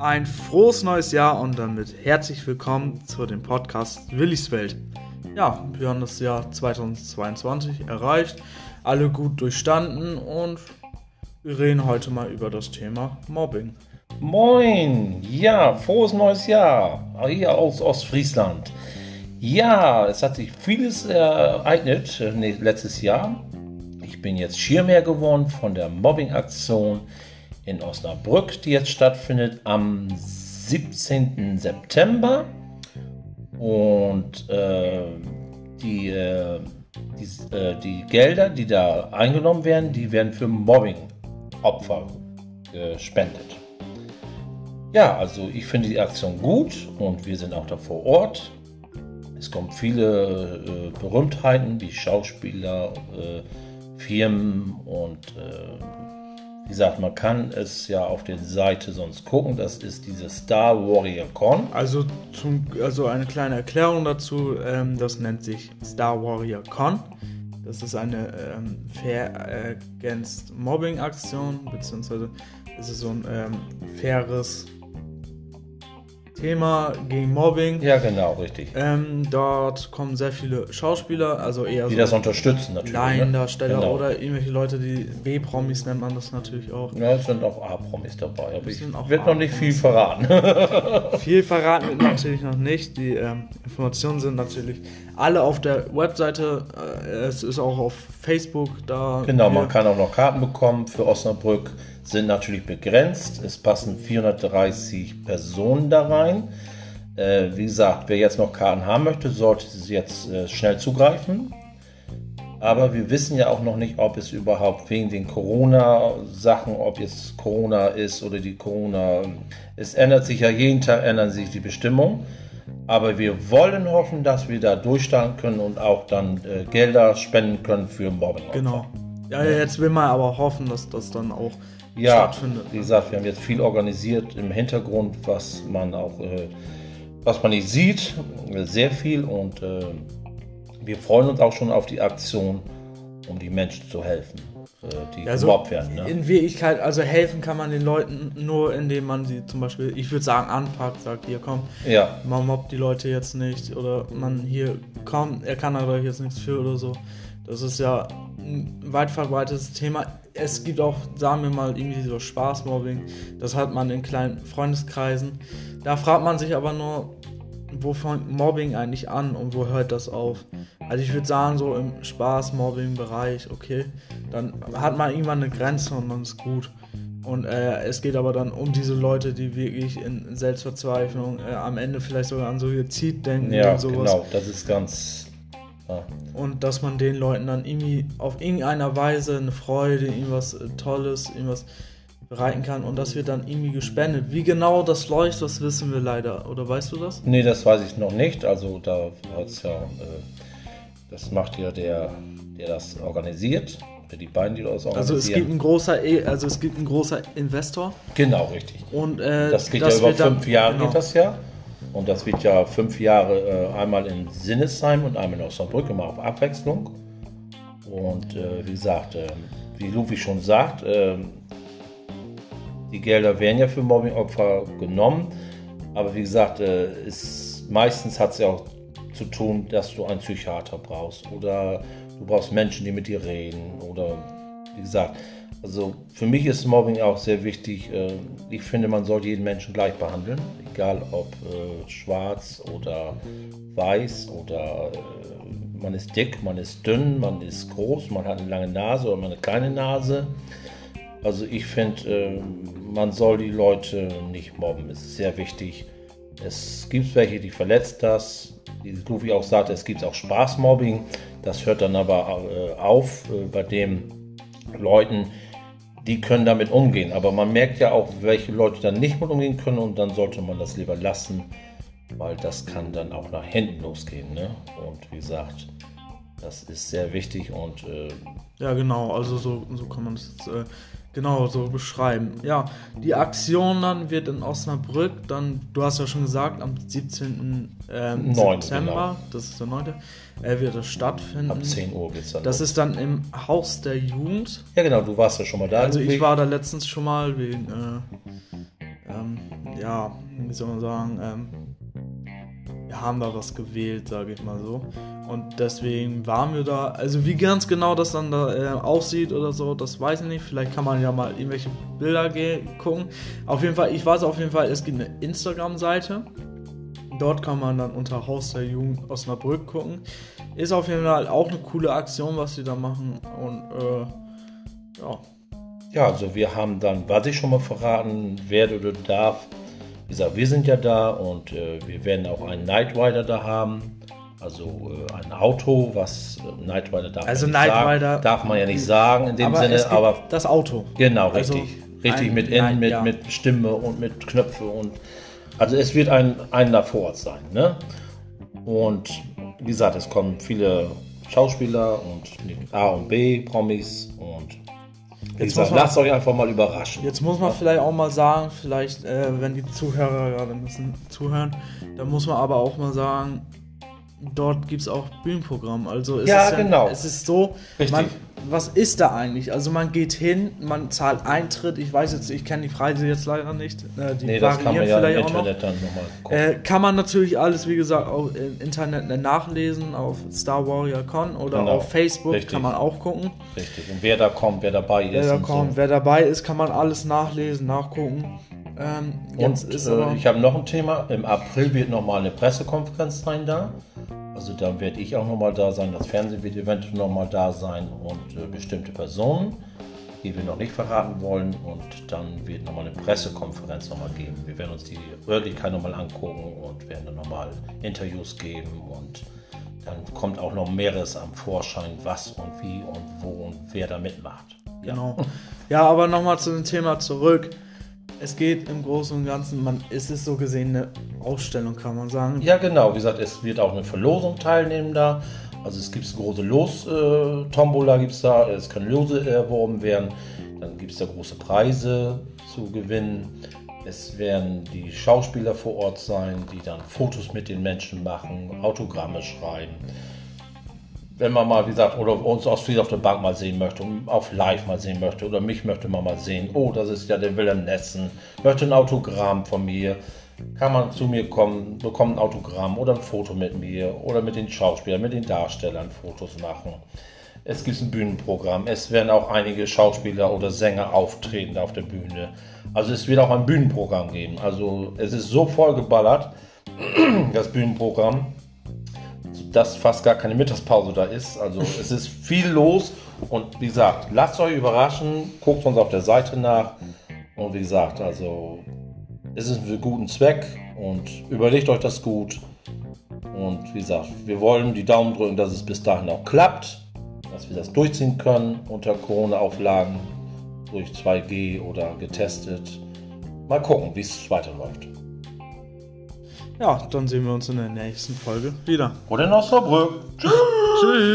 Ein frohes neues Jahr und damit herzlich willkommen zu dem Podcast Willis Welt. Ja, wir haben das Jahr 2022 erreicht, alle gut durchstanden und wir reden heute mal über das Thema Mobbing. Moin, ja, frohes neues Jahr, hier aus Ostfriesland. Ja, es hat sich vieles ereignet äh, letztes Jahr. Ich bin jetzt Schirmherr geworden von der Mobbing-Aktion in Osnabrück, die jetzt stattfindet am 17. September. Und äh, die, äh, die, äh, die, Gelder, die da eingenommen werden, die werden für Mobbing-Opfer gespendet. Ja, also ich finde die Aktion gut und wir sind auch da vor Ort. Es kommen viele äh, Berühmtheiten wie Schauspieler, äh, Firmen und äh, wie gesagt, man kann es ja auf der Seite sonst gucken. Das ist diese Star Warrior Con. Also, zum, also eine kleine Erklärung dazu. Ähm, das nennt sich Star Warrior Con. Das ist eine ähm, Fair Against Mobbing Aktion, beziehungsweise es ist so ein ähm, faires Thema gegen Mobbing. Ja, genau, richtig. Ähm, dort kommen sehr viele Schauspieler, also eher die so das unterstützen natürlich. Ne? Laiendarsteller ne? genau. oder irgendwelche Leute, die B-Promis nennt man das natürlich auch. Ja, es sind auch A-Promis dabei, aber ich wird noch nicht viel verraten. viel verraten wird natürlich noch nicht. Die ähm, Informationen sind natürlich alle auf der Webseite. Äh, es ist auch auf Facebook da. Genau, man kann auch noch Karten bekommen für Osnabrück sind natürlich begrenzt. Es passen 430 Personen da rein. Äh, wie gesagt, wer jetzt noch Karten haben möchte, sollte jetzt äh, schnell zugreifen. Aber wir wissen ja auch noch nicht, ob es überhaupt wegen den Corona-Sachen, ob jetzt Corona ist oder die Corona. Es ändert sich ja jeden Tag, ändern sich die Bestimmungen. Aber wir wollen hoffen, dass wir da durchstarten können und auch dann äh, Gelder spenden können für Mobbing. Genau. Ja, jetzt will man aber hoffen, dass das dann auch ja, stattfindet. Wie gesagt, wir haben jetzt viel organisiert im Hintergrund, was man auch, äh, was man nicht sieht, sehr viel und äh, wir freuen uns auch schon auf die Aktion, um die Menschen zu helfen, äh, die ja, gemobbt werden. Ne? In Wirklichkeit, also helfen kann man den Leuten nur, indem man sie zum Beispiel, ich würde sagen, anpackt, sagt hier, komm, ja. man mobbt die Leute jetzt nicht oder man hier, komm, er kann aber jetzt nichts für oder so. Das ist ja ein weit verbreitetes Thema. Es gibt auch, sagen wir mal, irgendwie so Spaßmobbing. Das hat man in kleinen Freundeskreisen. Da fragt man sich aber nur, wo fängt Mobbing eigentlich an und wo hört das auf? Also ich würde sagen, so im Spaß-Mobbing-Bereich, okay, dann hat man irgendwann eine Grenze und dann ist gut. Und äh, es geht aber dann um diese Leute, die wirklich in Selbstverzweiflung äh, am Ende vielleicht sogar an Suizid denken ja, und sowas. Genau, das ist ganz und dass man den Leuten dann irgendwie auf irgendeiner Weise eine Freude, irgendwas äh, Tolles, irgendwas bereiten kann und das wird dann irgendwie gespendet. Wie genau das läuft, das wissen wir leider. Oder weißt du das? Nee, das weiß ich noch nicht. Also da hat es ja, äh, das macht ja der, der das organisiert. Die beiden, die das organisieren. Also es gibt ein großer, e, also es gibt ein großer Investor. Genau, richtig. Und äh, das geht ja über fünf Jahre genau. geht das ja. Und das wird ja fünf Jahre äh, einmal in Sinnesheim und einmal in Osnabrück, immer auf Abwechslung. Und äh, wie gesagt, äh, wie Lufi schon sagt, ähm, die Gelder werden ja für Mobbingopfer genommen. Aber wie gesagt, ist, äh, meistens hat es ja auch zu tun, dass du einen Psychiater brauchst oder du brauchst Menschen, die mit dir reden. Oder wie gesagt, also für mich ist Mobbing auch sehr wichtig. Äh, ich finde, man sollte jeden Menschen gleich behandeln, egal ob äh, schwarz oder weiß oder äh, man ist dick, man ist dünn, man ist groß, man hat eine lange Nase oder eine kleine Nase. Also ich finde, man soll die Leute nicht mobben. Es ist sehr wichtig. Es gibt welche, die verletzt das. Wie Lufi auch sagte, es gibt auch Spaßmobbing. Das hört dann aber auf bei den Leuten, die können damit umgehen. Aber man merkt ja auch, welche Leute dann nicht mit umgehen können und dann sollte man das lieber lassen, weil das kann dann auch nach hinten losgehen. Ne? Und wie gesagt, das ist sehr wichtig und äh, ja genau, also so, so kann man das äh, genau so beschreiben. Ja, die Aktion dann wird in Osnabrück dann, du hast ja schon gesagt, am 17. Ähm, 9, September, genau. das ist der 9. Äh, wird das stattfinden. Ab 10 Uhr geht's dann. Das los. ist dann im Haus der Jugend. Ja genau, du warst ja schon mal da. Also ich war da letztens schon mal wegen äh, ähm, ja, wie soll man sagen, ähm, haben da was gewählt, sage ich mal so. Und deswegen waren wir da. Also wie ganz genau das dann da äh, aussieht oder so, das weiß ich nicht. Vielleicht kann man ja mal irgendwelche Bilder gucken. Auf jeden Fall, ich weiß auf jeden Fall, es gibt eine Instagram-Seite. Dort kann man dann unter Haus der Jugend Osnabrück gucken. Ist auf jeden Fall auch eine coole Aktion, was sie da machen. Und äh, ja. Ja, also wir haben dann, was ich schon mal verraten werde oder darf, wie gesagt, wir sind ja da und äh, wir werden auch einen Night Rider da haben. Also äh, ein Auto, was äh, Night Rider darf also man Night Rider. Darf man ja nicht sagen in dem aber Sinne, aber. Das Auto. Genau, richtig. Also richtig mit Innen, mit, ja. mit Stimme und mit Knöpfe und. Also es wird ein, ein da vor Ort sein. Ne? Und wie gesagt, es kommen viele Schauspieler und A und B, Promis Jetzt gesagt, lasst euch einfach mal überraschen. Jetzt muss man vielleicht auch mal sagen, vielleicht, äh, wenn die Zuhörer gerade müssen zuhören, dann muss man aber auch mal sagen, dort gibt es auch Bühnenprogramm. Also es ja, ist ja, genau. Es ist so, man, was ist da eigentlich? Also man geht hin, man zahlt Eintritt. Ich weiß jetzt, ich kenne die Preise jetzt leider nicht. Äh, die nee, das kann man ja vielleicht im Internet noch. dann nochmal gucken. Äh, kann man natürlich alles, wie gesagt, auch im Internet nachlesen, auf Star Warrior Con oder genau. auf Facebook Richtig. kann man auch gucken. Richtig. Und wer da kommt, wer dabei ist. Wer da kommt, so. wer dabei ist, kann man alles nachlesen, nachgucken. Ähm, und äh, ich habe noch ein Thema. Im April wird nochmal eine Pressekonferenz sein da. Also da werde ich auch nochmal da sein, das Fernsehen wird eventuell nochmal da sein und äh, bestimmte Personen, die wir noch nicht verraten wollen. Und dann wird nochmal eine Pressekonferenz nochmal geben. Wir werden uns die Örtlichkeit nochmal angucken und werden dann nochmal Interviews geben und dann kommt auch noch mehreres am Vorschein, was und wie und wo und wer da mitmacht. Genau. Ja, aber nochmal zu dem Thema zurück es geht im Großen und Ganzen, man, es ist so gesehen eine Ausstellung, kann man sagen. Ja, genau. Wie gesagt, es wird auch eine Verlosung teilnehmen da. Also es gibt große Los-Tombola, äh, gibt es da, es können Lose erworben werden. Dann gibt es da große Preise zu gewinnen. Es werden die Schauspieler vor Ort sein, die dann Fotos mit den Menschen machen, Autogramme schreiben wenn man mal, wie gesagt, oder uns aus auf der Bank mal sehen möchte auf live mal sehen möchte oder mich möchte man mal sehen, oh, das ist ja der Willem Nessen, möchte ein Autogramm von mir, kann man zu mir kommen, bekommt ein Autogramm oder ein Foto mit mir oder mit den Schauspielern, mit den Darstellern Fotos machen. Es gibt ein Bühnenprogramm, es werden auch einige Schauspieler oder Sänger auftreten auf der Bühne. Also es wird auch ein Bühnenprogramm geben. Also es ist so vollgeballert, das Bühnenprogramm dass fast gar keine Mittagspause da ist. Also es ist viel los und wie gesagt, lasst euch überraschen, guckt uns auf der Seite nach und wie gesagt, also es ist für guten Zweck und überlegt euch das gut. Und wie gesagt, wir wollen die Daumen drücken, dass es bis dahin auch klappt, dass wir das durchziehen können unter Corona-Auflagen durch 2G oder getestet. Mal gucken, wie es weiterläuft. Ja, dann sehen wir uns in der nächsten Folge wieder. Oder in Osnabrück. Tschüss. Tschüss.